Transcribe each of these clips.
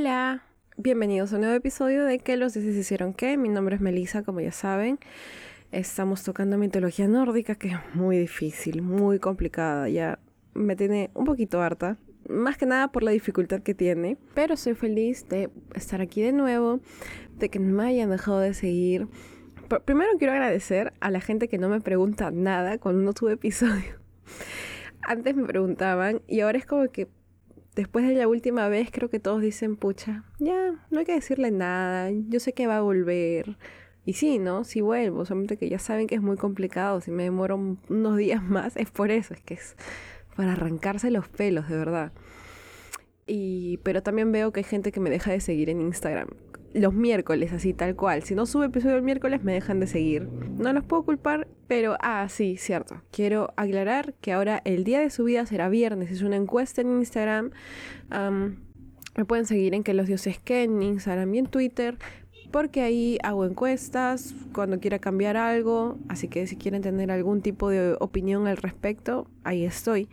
Hola, bienvenidos a un nuevo episodio de ¿Qué los dioses hicieron qué? Mi nombre es Melissa, como ya saben. Estamos tocando mitología nórdica, que es muy difícil, muy complicada. Ya me tiene un poquito harta, más que nada por la dificultad que tiene. Pero soy feliz de estar aquí de nuevo, de que me hayan dejado de seguir. Primero quiero agradecer a la gente que no me pregunta nada cuando no tuve episodio. Antes me preguntaban y ahora es como que después de la última vez creo que todos dicen, pucha, ya, no hay que decirle nada, yo sé que va a volver. Y sí, ¿no? Si vuelvo, solamente que ya saben que es muy complicado, si me demoro unos días más, es por eso, es que es para arrancarse los pelos, de verdad. Y, pero también veo que hay gente que me deja de seguir en Instagram los miércoles, así tal cual. Si no sube episodio el miércoles, me dejan de seguir. No los puedo culpar, pero, ah, sí, cierto. Quiero aclarar que ahora el día de subida será viernes. Es una encuesta en Instagram. me pueden seguir en que los dioses que en Instagram y en Twitter. Porque ahí hago encuestas cuando quiera cambiar algo. Así que si quieren tener algún tipo de opinión al respecto, ahí estoy.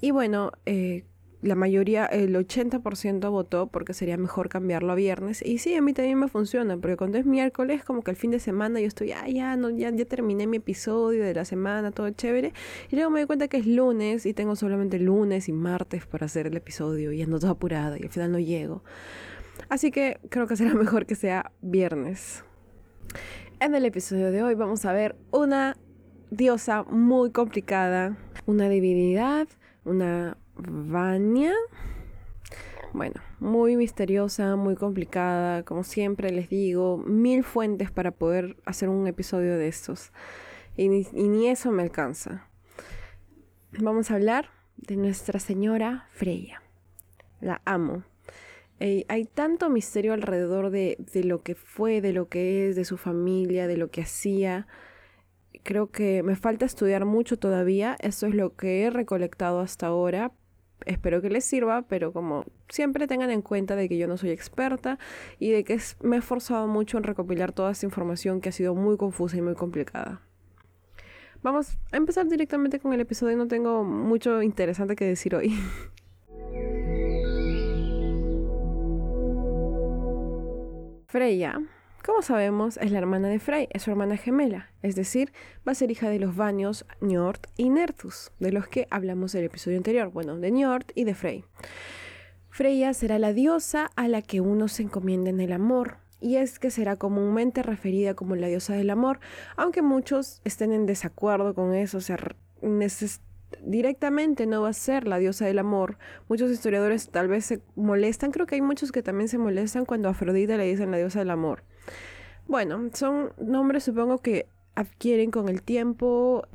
Y bueno, eh, la mayoría, el 80% votó porque sería mejor cambiarlo a viernes. Y sí, a mí también me funciona, porque cuando es miércoles, como que el fin de semana yo estoy, ah, ya, no, ya, ya terminé mi episodio de la semana, todo chévere. Y luego me doy cuenta que es lunes y tengo solamente lunes y martes para hacer el episodio y ando toda apurada y al final no llego. Así que creo que será mejor que sea viernes. En el episodio de hoy vamos a ver una diosa muy complicada, una divinidad, una Vania. Bueno, muy misteriosa, muy complicada, como siempre les digo, mil fuentes para poder hacer un episodio de estos. Y ni, eso me alcanza. Vamos a hablar de Nuestra Señora Freya. La amo. hay tanto misterio alrededor de, de lo que fue, de lo que es, de su familia, de lo que hacía creo que me falta estudiar mucho todavía. Esto es lo que he recolectado hasta ahora, espero que les sirva, pero como siempre tengan en cuenta de que yo no soy experta y de que me he esforzado mucho en recopilar toda esta información que ha sido muy confusa y muy complicada. Vamos a empezar directamente con el episodio, no tengo mucho interesante que decir hoy. Freya como sabemos, es la hermana de Frey, es su hermana gemela, es decir, va a ser hija de los Vanios, Njord y Nerthus, de los que hablamos en el episodio anterior, bueno, de Njord y de Frey. Freya será la diosa a la que uno se encomienda en el amor, y es que será comúnmente referida como la diosa del amor, aunque muchos estén en desacuerdo con eso, o sea, directamente no va a ser la diosa del amor. Muchos historiadores tal vez se molestan, creo que hay muchos que también se molestan cuando a Afrodita le dicen la diosa del amor. Bueno, son nombres supongo que adquieren con el tiempo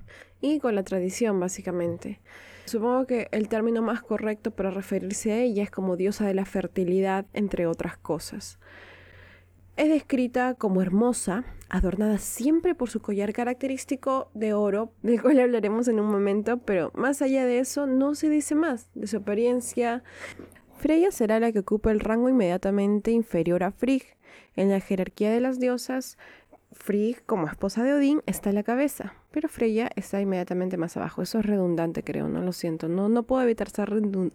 y con la tradición básicamente. Supongo que el término más correcto para referirse a ella es como diosa de la fertilidad, entre otras cosas. Es descrita como hermosa, adornada siempre por su collar característico de oro, del cual hablaremos en un momento, pero más allá de eso no se dice más de su apariencia. Freya será la que ocupa el rango inmediatamente inferior a Frigg, en la jerarquía de las diosas, Frigg, como esposa de Odín, está en la cabeza, pero Freya está inmediatamente más abajo. Eso es redundante, creo, no lo siento. No, no puedo evitar ser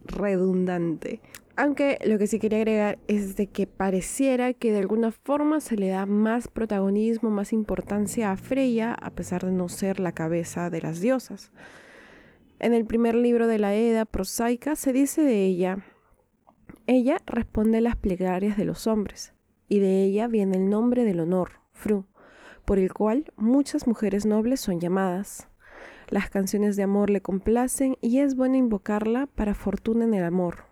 redundante. Aunque lo que sí quería agregar es de que pareciera que de alguna forma se le da más protagonismo, más importancia a Freya, a pesar de no ser la cabeza de las diosas. En el primer libro de la Edda prosaica se dice de ella, ella responde a las plegarias de los hombres y de ella viene el nombre del honor, Fru, por el cual muchas mujeres nobles son llamadas. Las canciones de amor le complacen y es bueno invocarla para fortuna en el amor.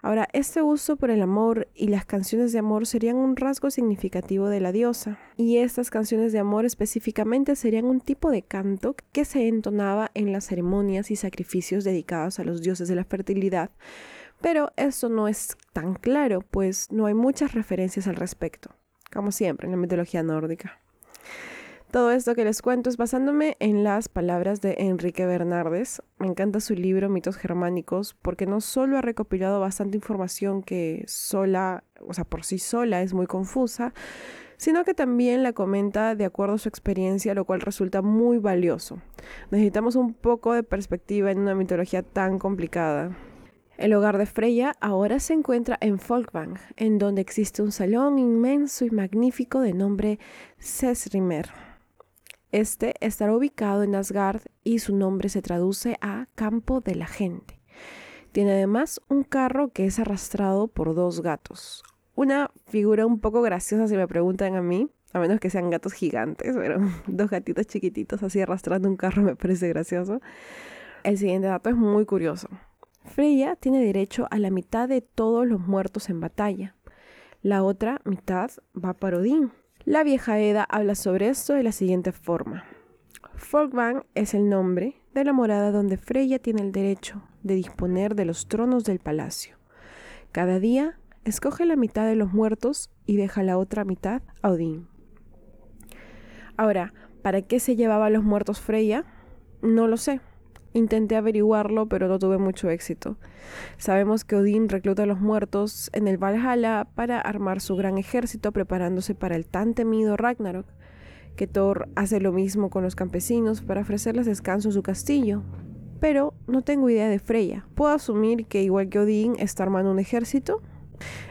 Ahora, este uso por el amor y las canciones de amor serían un rasgo significativo de la diosa, y estas canciones de amor específicamente serían un tipo de canto que se entonaba en las ceremonias y sacrificios dedicados a los dioses de la fertilidad, pero esto no es tan claro, pues no hay muchas referencias al respecto, como siempre en la mitología nórdica. Todo esto que les cuento es basándome en las palabras de Enrique Bernardes. Me encanta su libro Mitos Germánicos porque no solo ha recopilado bastante información que sola, o sea, por sí sola es muy confusa, sino que también la comenta de acuerdo a su experiencia, lo cual resulta muy valioso. Necesitamos un poco de perspectiva en una mitología tan complicada. El hogar de Freya ahora se encuentra en Folkvang, en donde existe un salón inmenso y magnífico de nombre Sesrimer. Este estará ubicado en Asgard y su nombre se traduce a Campo de la Gente. Tiene además un carro que es arrastrado por dos gatos. Una figura un poco graciosa si me preguntan a mí, a menos que sean gatos gigantes, pero dos gatitos chiquititos así arrastrando un carro me parece gracioso. El siguiente dato es muy curioso. Freya tiene derecho a la mitad de todos los muertos en batalla. La otra mitad va para Odín. La vieja Eda habla sobre esto de la siguiente forma. Folkvang es el nombre de la morada donde Freya tiene el derecho de disponer de los tronos del palacio. Cada día escoge la mitad de los muertos y deja la otra mitad a Odín. Ahora, ¿para qué se llevaba a los muertos Freya? No lo sé. Intenté averiguarlo, pero no tuve mucho éxito. Sabemos que Odín recluta a los muertos en el Valhalla para armar su gran ejército preparándose para el tan temido Ragnarok, que Thor hace lo mismo con los campesinos para ofrecerles descanso en su castillo. Pero no tengo idea de Freya. ¿Puedo asumir que igual que Odín está armando un ejército?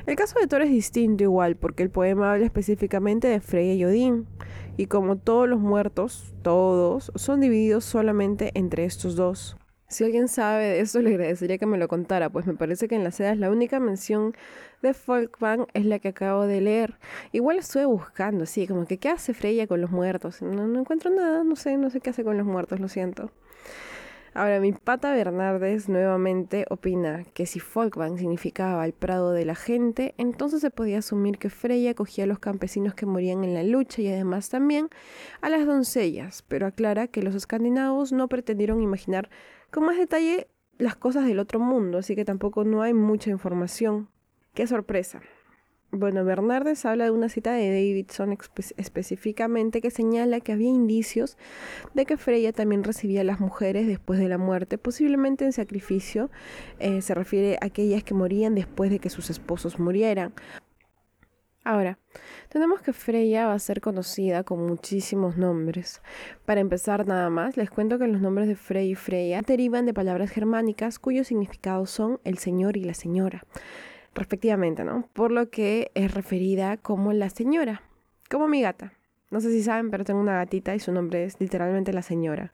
El caso de Thor es distinto igual, porque el poema habla específicamente de Freya y Odín, y como todos los muertos, todos, son divididos solamente entre estos dos. Si alguien sabe de esto, le agradecería que me lo contara, pues me parece que en la seda la única mención de Folkvang es la que acabo de leer. Igual estuve buscando, así, como que qué hace Freya con los muertos. No, no encuentro nada, no sé, no sé qué hace con los muertos, lo siento. Ahora, mi pata Bernardes nuevamente opina que si Folkvang significaba el prado de la gente, entonces se podía asumir que Freya cogía a los campesinos que morían en la lucha y además también a las doncellas, pero aclara que los escandinavos no pretendieron imaginar con más detalle las cosas del otro mundo, así que tampoco no hay mucha información. ¡Qué sorpresa! Bueno, Bernardes habla de una cita de Davidson específicamente que señala que había indicios de que Freya también recibía a las mujeres después de la muerte, posiblemente en sacrificio. Eh, se refiere a aquellas que morían después de que sus esposos murieran. Ahora, tenemos que Freya va a ser conocida con muchísimos nombres. Para empezar nada más, les cuento que los nombres de Frey y Freya derivan de palabras germánicas cuyos significados son el señor y la señora respectivamente, ¿no? Por lo que es referida como la señora, como mi gata. No sé si saben, pero tengo una gatita y su nombre es literalmente la señora.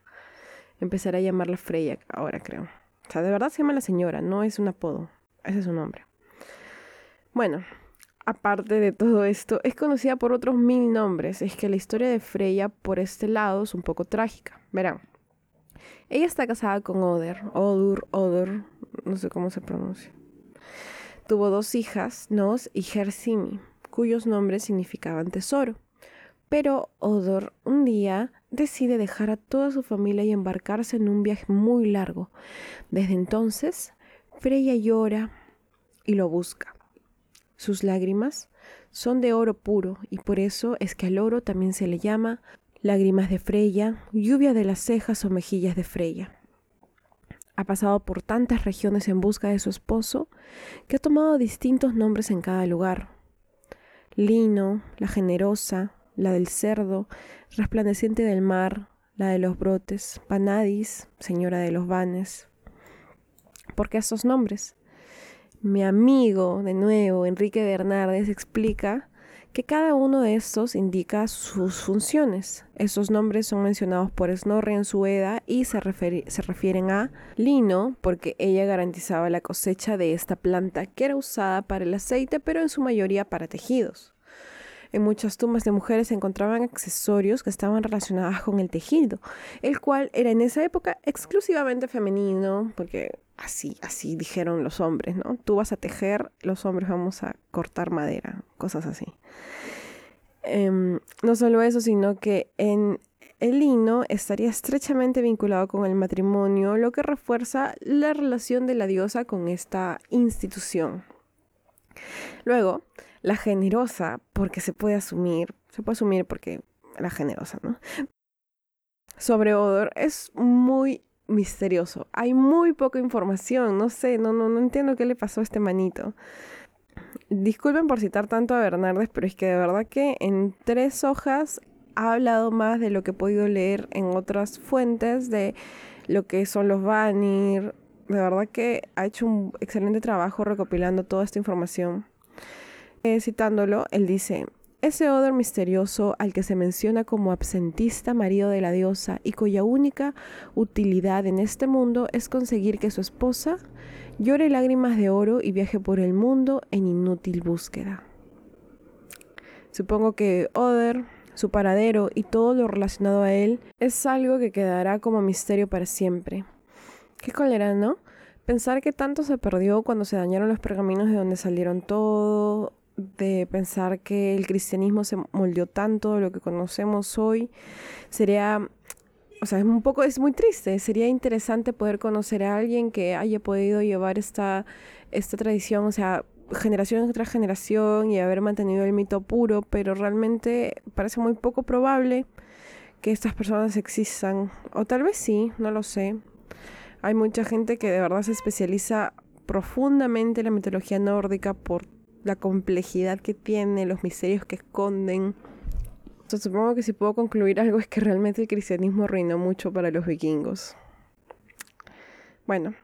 Empezaré a llamarla Freya ahora, creo. O sea, de verdad se llama la señora, no es un apodo. Ese es su nombre. Bueno, aparte de todo esto, es conocida por otros mil nombres. Es que la historia de Freya por este lado es un poco trágica. Verán. Ella está casada con Oder, Odur, Odor, no sé cómo se pronuncia. Tuvo dos hijas, Nos y Gersimi, cuyos nombres significaban tesoro. Pero Odor un día decide dejar a toda su familia y embarcarse en un viaje muy largo. Desde entonces, Freya llora y lo busca. Sus lágrimas son de oro puro y por eso es que al oro también se le llama lágrimas de Freya, lluvia de las cejas o mejillas de Freya ha pasado por tantas regiones en busca de su esposo que ha tomado distintos nombres en cada lugar. Lino, la generosa, la del cerdo, resplandeciente del mar, la de los brotes, Panadis, señora de los vanes. ¿Por qué estos nombres? Mi amigo, de nuevo, Enrique Bernardes, explica que cada uno de estos indica sus funciones. Estos nombres son mencionados por Snorri en su Edda y se, se refieren a lino porque ella garantizaba la cosecha de esta planta que era usada para el aceite pero en su mayoría para tejidos. En muchas tumbas de mujeres se encontraban accesorios que estaban relacionados con el tejido, el cual era en esa época exclusivamente femenino, porque así, así dijeron los hombres, ¿no? Tú vas a tejer, los hombres vamos a cortar madera, cosas así. Em, no solo eso, sino que en el lino estaría estrechamente vinculado con el matrimonio, lo que refuerza la relación de la diosa con esta institución. Luego, la generosa, porque se puede asumir, se puede asumir porque la generosa, ¿no? Sobre Odor es muy misterioso. Hay muy poca información, no sé, no, no, no entiendo qué le pasó a este manito. Disculpen por citar tanto a Bernardes, pero es que de verdad que en tres hojas ha hablado más de lo que he podido leer en otras fuentes, de lo que son los Vanir, de verdad que ha hecho un excelente trabajo recopilando toda esta información. Eh, citándolo, él dice, ese Oder misterioso al que se menciona como absentista marido de la diosa y cuya única utilidad en este mundo es conseguir que su esposa llore lágrimas de oro y viaje por el mundo en inútil búsqueda. Supongo que Oder, su paradero y todo lo relacionado a él es algo que quedará como misterio para siempre. Qué cólera, ¿no? Pensar que tanto se perdió cuando se dañaron los pergaminos de donde salieron todo, de pensar que el cristianismo se moldeó tanto de lo que conocemos hoy, sería, o sea, es un poco, es muy triste, sería interesante poder conocer a alguien que haya podido llevar esta, esta tradición, o sea, generación tras generación y haber mantenido el mito puro, pero realmente parece muy poco probable que estas personas existan, o tal vez sí, no lo sé. Hay mucha gente que de verdad se especializa profundamente en la mitología nórdica por la complejidad que tiene, los misterios que esconden. supongo que si puedo concluir algo es que realmente el cristianismo reinó mucho para los vikingos. Bueno,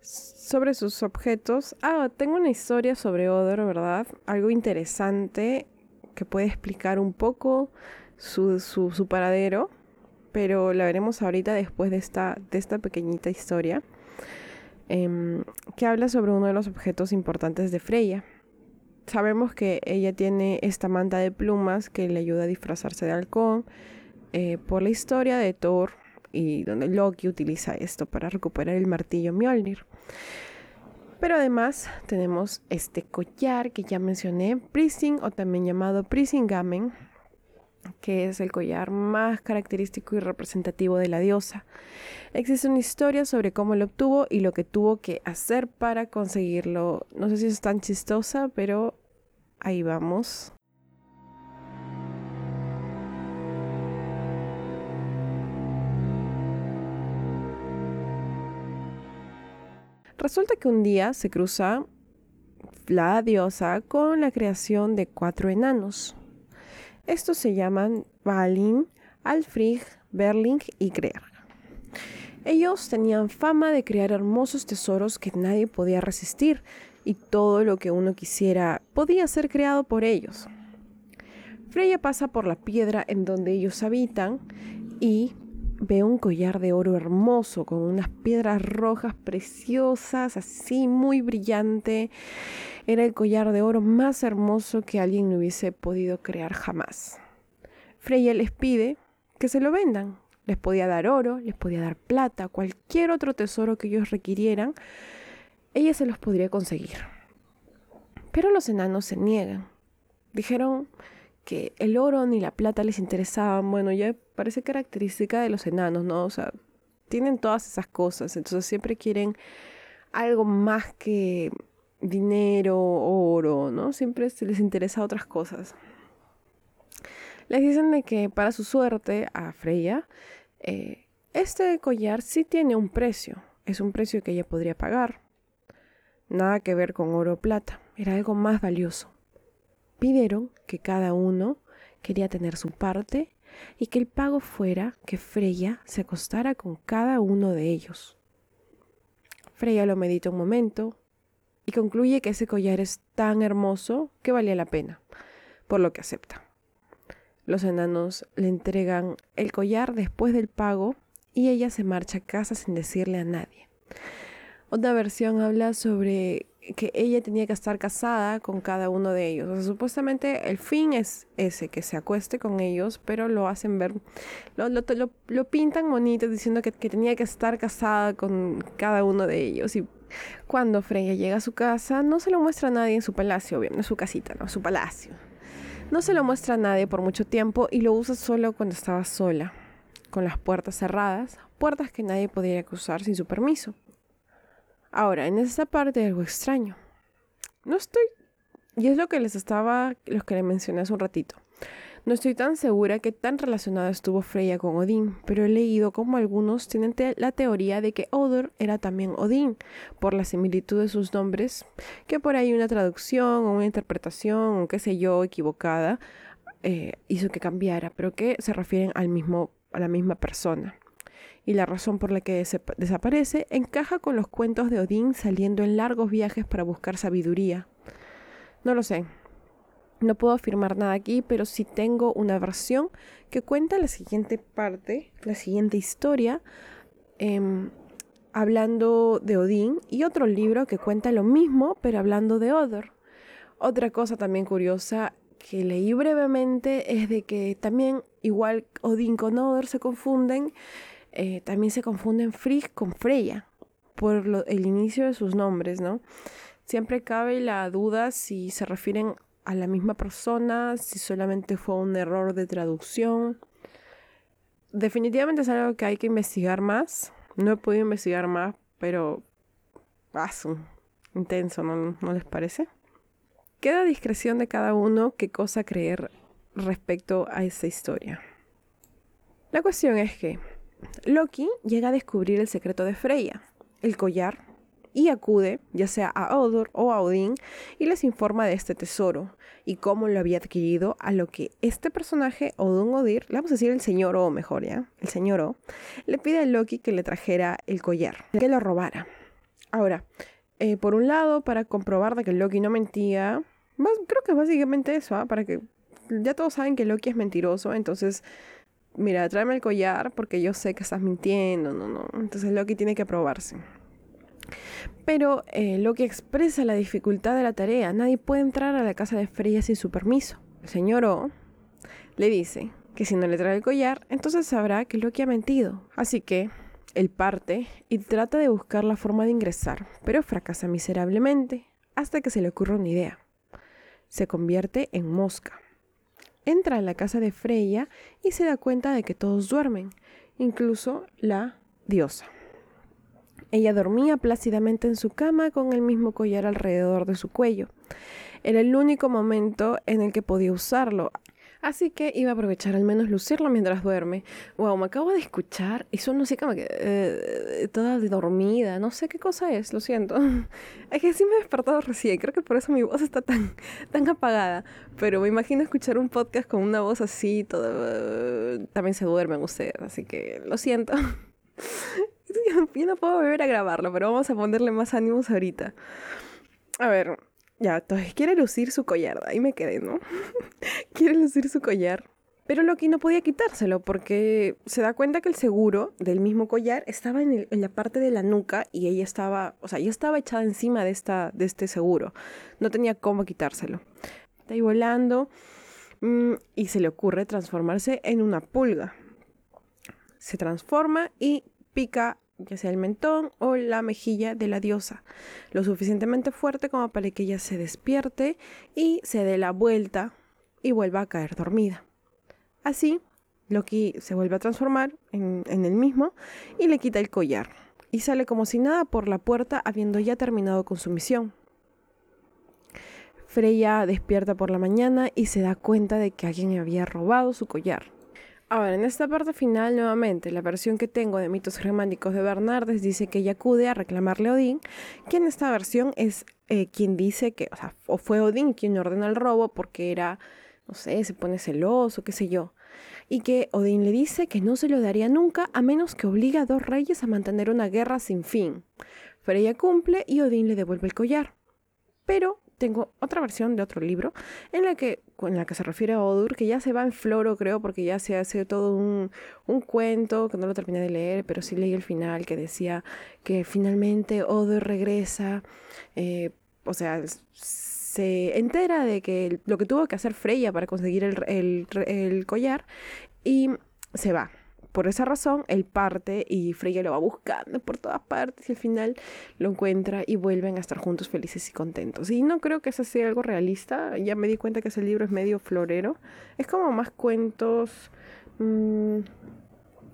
sobre sus objetos. Ah, tengo una historia sobre Odor, ¿verdad? Algo interesante que puede explicar un poco su, su, paradero, pero la veremos ahorita después de esta, de esta pequeñita historia, em, que habla sobre uno de los objetos importantes de Freya sabemos que ella tiene esta manta de plumas que le ayuda a disfrazarse de halcón eh, por la historia de Thor y donde Loki utiliza esto para recuperar el martillo Mjolnir. Pero además tenemos este collar que ya mencioné, Prising o también llamado Gamen, que es el collar más característico y representativo de la diosa. Existe una historia sobre cómo lo obtuvo y lo que tuvo que hacer para conseguirlo. No sé si es tan chistosa, pero Ahí vamos. Resulta que un día se cruza la diosa con la creación de cuatro enanos. Estos se llaman Balin, Alfrig, Berling y Greer. Ellos tenían fama de crear hermosos tesoros que nadie podía resistir, y todo lo que uno quisiera podía ser creado por ellos. Freya pasa por la piedra en donde ellos habitan y ve un collar de oro hermoso con unas piedras rojas preciosas, así muy brillante. Era el collar de oro más hermoso que alguien hubiese podido crear jamás. Freya les pide que se lo vendan. Les podía dar oro, les podía dar plata, cualquier otro tesoro que ellos requirieran, ella se los podría conseguir. Pero los enanos se niegan. Dijeron que el oro ni la plata les interesaban. Bueno, ya parece característica de los enanos, ¿no? O sea, tienen todas esas cosas. Entonces siempre quieren algo más que dinero, oro, ¿no? Siempre se les interesa otras cosas. Les dicen de que para su suerte a Freya, eh, este collar sí tiene un precio. Es un precio que ella podría pagar. Nada que ver con oro o plata, era algo más valioso. Pidieron que cada uno quería tener su parte y que el pago fuera que Freya se acostara con cada uno de ellos. Freya lo medita un momento y concluye que ese collar es tan hermoso que valía la pena, por lo que acepta. Los enanos le entregan el collar después del pago y ella se marcha a casa sin decirle a nadie. Otra versión habla sobre que ella tenía que estar casada con cada uno de ellos. O supuestamente el fin es ese, que se acueste con ellos, pero lo hacen ver, lo, lo, pintan bonito diciendo que, que, tenía que estar casada con cada uno de ellos. Y cuando Freya llega a su casa, no se lo muestra a nadie en su palacio, es su casita, no, su palacio. No se lo muestra a nadie por mucho tiempo y lo usa solo cuando estaba sola, con las puertas cerradas, puertas que nadie podía cruzar sin su permiso. Ahora, en esta parte algo extraño. No estoy, y es lo que les estaba, los que le mencioné hace un ratito. No estoy tan segura que tan relacionada estuvo Freya con Odín, pero he leído como algunos tienen la teoría de que Odor era también Odín, por la similitud de sus nombres, que por ahí una traducción o una interpretación o qué sé yo equivocada eh, hizo que cambiara, pero que se refieren al mismo, a la misma persona. Y la razón por la que desaparece encaja con los cuentos de Odín saliendo en largos viajes para buscar sabiduría. No lo sé. No puedo afirmar nada aquí, pero sí tengo una versión que cuenta la siguiente parte, la siguiente historia, em, hablando de Odín, y otro libro que cuenta lo mismo, pero hablando de Odor. Otra cosa también curiosa que leí brevemente es de que también, igual Odín con Odor se confunden, eh, también se confunden Frigg con Freya por el inicio de sus nombres, ¿no? Siempre cabe la duda si se refieren a la misma persona, si solamente fue un error de traducción. Definitivamente es algo que hay que investigar más. No he podido investigar más, pero paso. Intenso, ¿no, ¿no les parece? Queda a discreción de cada uno qué cosa creer respecto a esa historia. La cuestión es que Loki llega a descubrir el secreto de Freya, el collar, y acude ya sea a Odor o a Odín y les informa de este tesoro y cómo lo había adquirido, a lo que este personaje, Odun Odir, le vamos a decir el señor O mejor ya, el señor O, le pide a Loki que le trajera el collar, que lo robara. Ahora, eh, por un lado, para comprobar de que Loki no mentía, creo que es básicamente eso, ¿ah? para que ya todos saben que Loki es mentiroso, entonces, mira, tráeme el collar porque yo sé que estás mintiendo, no, no. Entonces Loki tiene que probarse. Pero eh, Loki expresa la dificultad de la tarea. Nadie puede entrar a la casa de Freya sin su permiso. El señor O le dice que si no le trae el collar, entonces sabrá que Loki ha mentido. Así que él parte y trata de buscar la forma de ingresar, pero fracasa miserablemente hasta que se le ocurre una idea. Se convierte en mosca. Entra a la casa de Freya y se da cuenta de que todos duermen, incluso la diosa. Ella dormía plácidamente en su cama con el mismo collar alrededor de su cuello. Era el único momento en el que podía usarlo, Así que iba a aprovechar al menos lucirlo mientras duerme. Wow, me acabo de escuchar y así como que eh, toda dormida. No sé qué cosa es, lo siento. Es que sí me he despertado recién. Creo que por eso mi voz está tan, tan apagada. Pero me imagino escuchar un podcast con una voz así, toda. También se duermen ustedes, así que lo siento. Yo no puedo volver a grabarlo, pero vamos a ponerle más ánimos ahorita. A ver, ya, entonces quiere lucir su collar. Ahí me quedé, ¿no? quiere lucir su collar. Pero Loki no podía quitárselo porque se da cuenta que el seguro del mismo collar estaba en, la parte de la nuca y ella estaba, o sea, ella estaba echada encima de, de este seguro. No tenía cómo quitárselo. Está ahí volando mm, y se le ocurre transformarse en una pulga. Se transforma y pica ya sea el mentón o la mejilla de la diosa, lo suficientemente fuerte como para que ella se despierte y se dé la vuelta y vuelva a caer dormida. Así, Loki se vuelve a transformar en, en el mismo y le quita el collar y sale como si nada por la puerta habiendo ya terminado con su misión. Freya despierta por la mañana y se da cuenta de que alguien había robado su collar. Ahora, en esta parte final, nuevamente, la versión que tengo de mitos germánicos de Bernardes dice que ella acude a reclamarle a Odín, que en esta versión es eh, quien dice que, o sea, o fue Odín quien ordena el robo porque era, no sé, se pone celoso, qué sé yo. Y que Odín le dice que no se lo daría nunca a menos que obligue a dos reyes a mantener una guerra sin fin. Freya cumple y Odín le devuelve el collar. Pero tengo otra versión de otro libro en la que, en la que se refiere a Odur, que ya se va en floro, creo, porque ya se hace todo un, un cuento que no lo terminé de leer, pero sí leí el final que decía que finalmente Odur regresa, eh, o sea, se entera de que lo que tuvo que hacer Freya para conseguir el, el, el collar y se va por esa razón, él parte y Freya lo va buscando por todas partes y al final lo encuentra y vuelven a estar juntos felices y contentos. Y no creo que eso sea algo realista, ya me di cuenta que ese libro es medio florero, es como más cuentos, mm,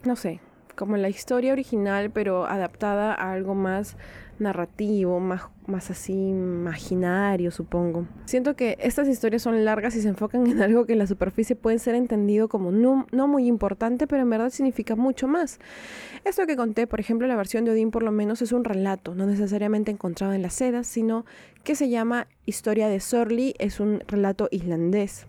no sé, como la historia original pero adaptada a algo más narrativo, más, más así imaginario, supongo. Siento que estas historias son largas y se enfocan en algo que en la superficie puede ser entendido como no, no, muy importante, pero en verdad significa mucho más. Esto que conté, por ejemplo, la versión de Odín por lo menos es un relato, no necesariamente encontrado en las sedas, sino que se llama Historia de Sorli, es un relato islandés.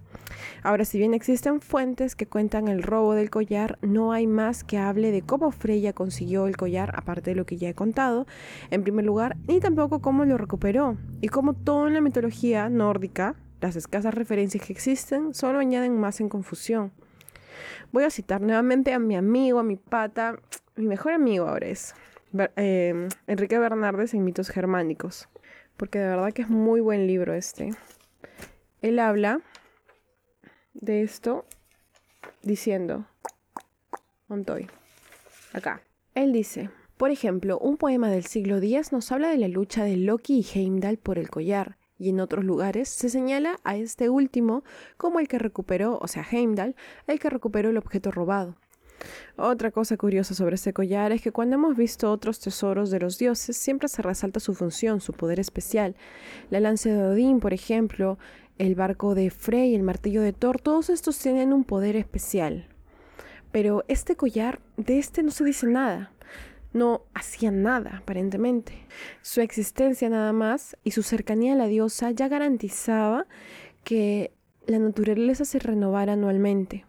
Ahora, si bien existen fuentes que cuentan el robo del collar, no hay más que hable de cómo Freya consiguió el collar, aparte de lo que ya he contado, en primer lugar, ni tampoco cómo lo recuperó, y cómo todo en la mitología nórdica, las escasas referencias que existen, solo añaden más en confusión. Voy a citar nuevamente a mi amigo, a mi pata, mi mejor amigo ahora es eh, Enrique Bernardes en Mitos Germánicos, porque de verdad que es muy buen libro este. Él habla de esto diciendo, Montoy, acá. Él dice, por ejemplo, un poema del siglo X nos habla de la lucha de Loki y Heimdall por el collar, y en otros lugares se señala a este último como el que recuperó, o sea, Heimdall, el que recuperó el objeto robado. Otra cosa curiosa sobre este collar es que cuando hemos visto otros tesoros de los dioses, siempre se resalta su función, su poder especial. La lanza de Odín, por ejemplo, el barco de Frey, el martillo de Thor, todos estos tienen un poder especial. Pero este collar, de este no se dice nada. No hacía nada, aparentemente. Su existencia nada más y su cercanía a la diosa ya garantizaba que la naturaleza se renovara anualmente.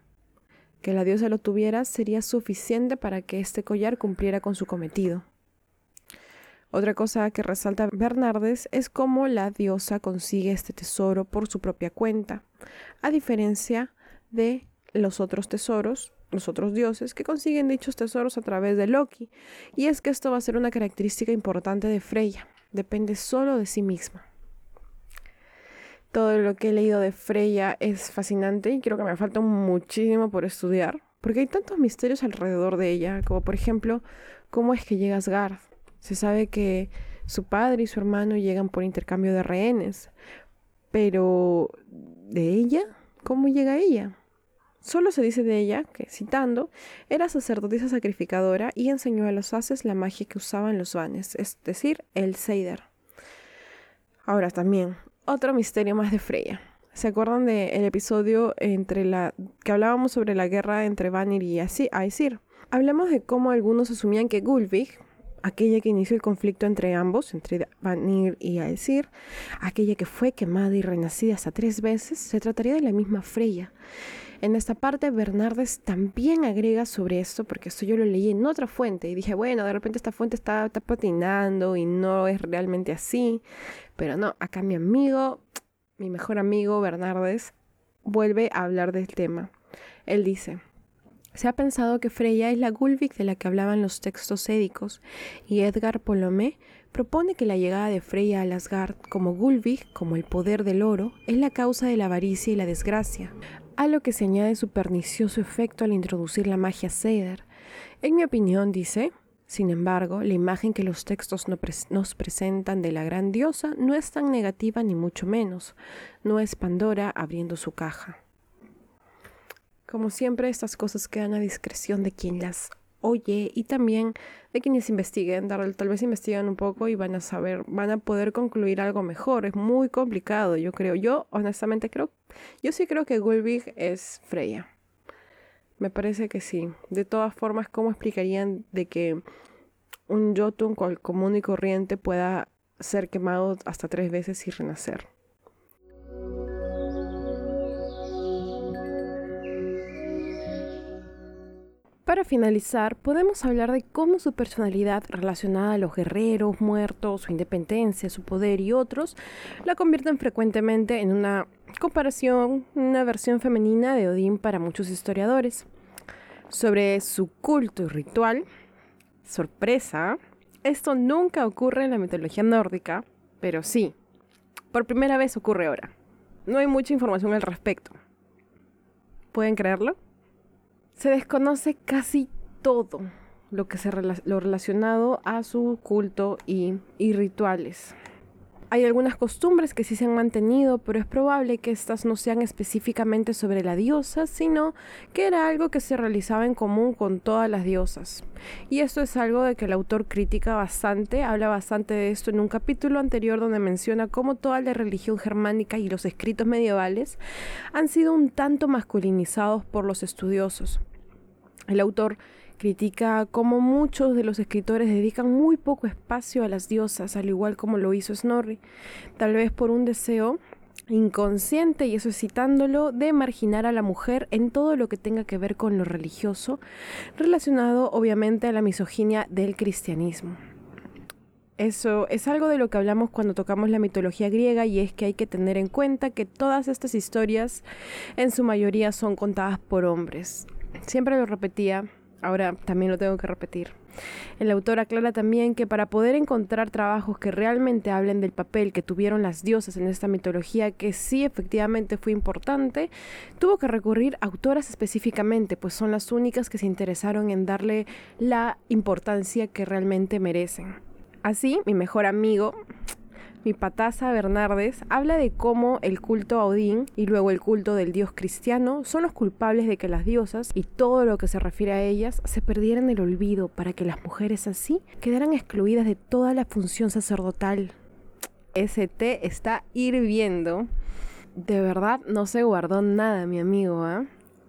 Que la diosa lo tuviera sería suficiente para que este collar cumpliera con su cometido. Otra cosa que resalta Bernardes es cómo la diosa consigue este tesoro por su propia cuenta, a diferencia de los otros tesoros, los otros dioses, que consiguen dichos tesoros a través de Loki. Y es que esto va a ser una característica importante de Freya, depende solo de sí misma. Todo lo que he leído de Freya es fascinante y creo que me falta muchísimo por estudiar, porque hay tantos misterios alrededor de ella, como por ejemplo, cómo es que llega Asgard, se sabe que su padre y su hermano llegan por intercambio de rehenes, pero ¿de ella? ¿Cómo llega ella? Solo se dice de ella que, citando, era sacerdotisa sacrificadora y enseñó a los haces la magia que usaban los vanes, es decir, el Seider. Ahora también, otro misterio más de Freya. ¿Se acuerdan del episodio entre la que hablábamos sobre la guerra entre Vanir y Aesir? Hablamos de cómo algunos asumían que Gulvig, aquella que inició el conflicto entre ambos, entre Vanir y Aesir, aquella que fue quemada y renacida hasta tres veces, se trataría de la misma Freya. En esta parte Bernardes también agrega sobre esto, porque esto yo lo leí en otra fuente y dije, bueno, de repente esta fuente está, está patinando y no es realmente así, pero no, acá mi amigo, mi mejor amigo Bernardes, vuelve a hablar del tema. Él dice, se ha pensado que Freya es la Gulvik de la que hablaban los textos édicos, y Edgar Polomé propone que la llegada de Freya a Asgard como Gulvik, como el poder del oro, es la causa de la avaricia y la desgracia, a lo que se añade su pernicioso efecto al introducir la magia Seder. En mi opinión, dice, sin embargo, la imagen que los textos nos presentan de la gran diosa no es tan negativa ni mucho menos, no es Pandora abriendo su caja. Como siempre, estas cosas quedan a discreción de quien las oye y también de quienes investiguen, tal vez investigan un poco y van a saber, van a poder concluir algo mejor. Es muy complicado, yo creo. Yo honestamente creo, yo sí creo que Gulbig es Freya. Me parece que sí. De todas formas, ¿cómo explicarían de que un Jotun común y corriente pueda ser quemado hasta tres veces y renacer? Para finalizar, podemos hablar de cómo su personalidad relacionada a los guerreros, muertos, su independencia, su poder y otros la convierten frecuentemente en una comparación, una versión femenina de Odín para muchos historiadores. Sobre su culto y ritual, sorpresa, esto nunca ocurre en la mitología nórdica, pero sí, por primera vez ocurre ahora. No hay mucha información al respecto. ¿Pueden creerlo? Se desconoce casi todo lo que se lo relacionado a su culto y, y rituales. Hay algunas costumbres que sí se han mantenido, pero es probable que estas no sean específicamente sobre la diosa, sino que era algo que se realizaba en común con todas las diosas. Y esto es algo de que el autor critica bastante, habla bastante de esto en un capítulo anterior donde menciona cómo toda la religión germánica y los escritos medievales han sido un tanto masculinizados por los estudiosos. El autor Critica cómo muchos de los escritores dedican muy poco espacio a las diosas, al igual como lo hizo Snorri, tal vez por un deseo inconsciente, y eso citándolo, de marginar a la mujer en todo lo que tenga que ver con lo religioso, relacionado obviamente a la misoginia del cristianismo. Eso es algo de lo que hablamos cuando tocamos la mitología griega y es que hay que tener en cuenta que todas estas historias en su mayoría son contadas por hombres. Siempre lo repetía Ahora también lo tengo que repetir. El autor aclara también que para poder encontrar trabajos que realmente hablen del papel que tuvieron las diosas en esta mitología, que sí efectivamente fue importante, tuvo que recurrir a autoras específicamente, pues son las únicas que se interesaron en darle la importancia que realmente merecen. Así, mi mejor amigo, mi pataza Bernardes habla de cómo el culto a Odín y luego el culto del dios cristiano son los culpables de que las diosas y todo lo que se refiere a ellas se perdieran el olvido para que las mujeres así quedaran excluidas de toda la función sacerdotal. Ese té está hirviendo. De verdad no se guardó nada, mi amigo, ¿ah?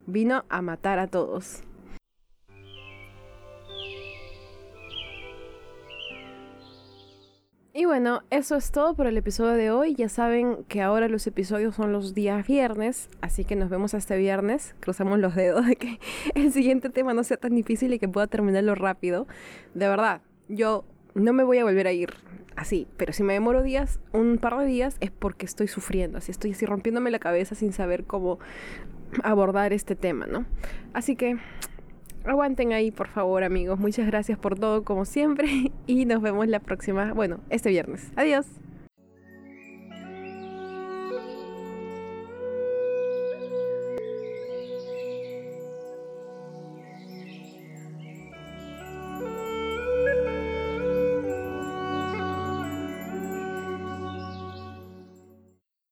Vino a matar a todos. Bueno, eso es todo por el episodio de hoy. Ya saben que ahora los episodios son los días viernes, así que nos vemos este viernes. Cruzamos los dedos de que el siguiente tema no sea tan difícil y que pueda terminarlo rápido. De verdad, yo no me voy a volver a ir así, pero si me demoro días, un par de días, es porque estoy sufriendo, así estoy así rompiéndome la cabeza sin saber cómo abordar este tema, ¿no? Así que aguanten ahí, por favor, amigos. Muchas gracias por todo, como siempre. Y nos vemos la próxima, bueno, este viernes. Adiós.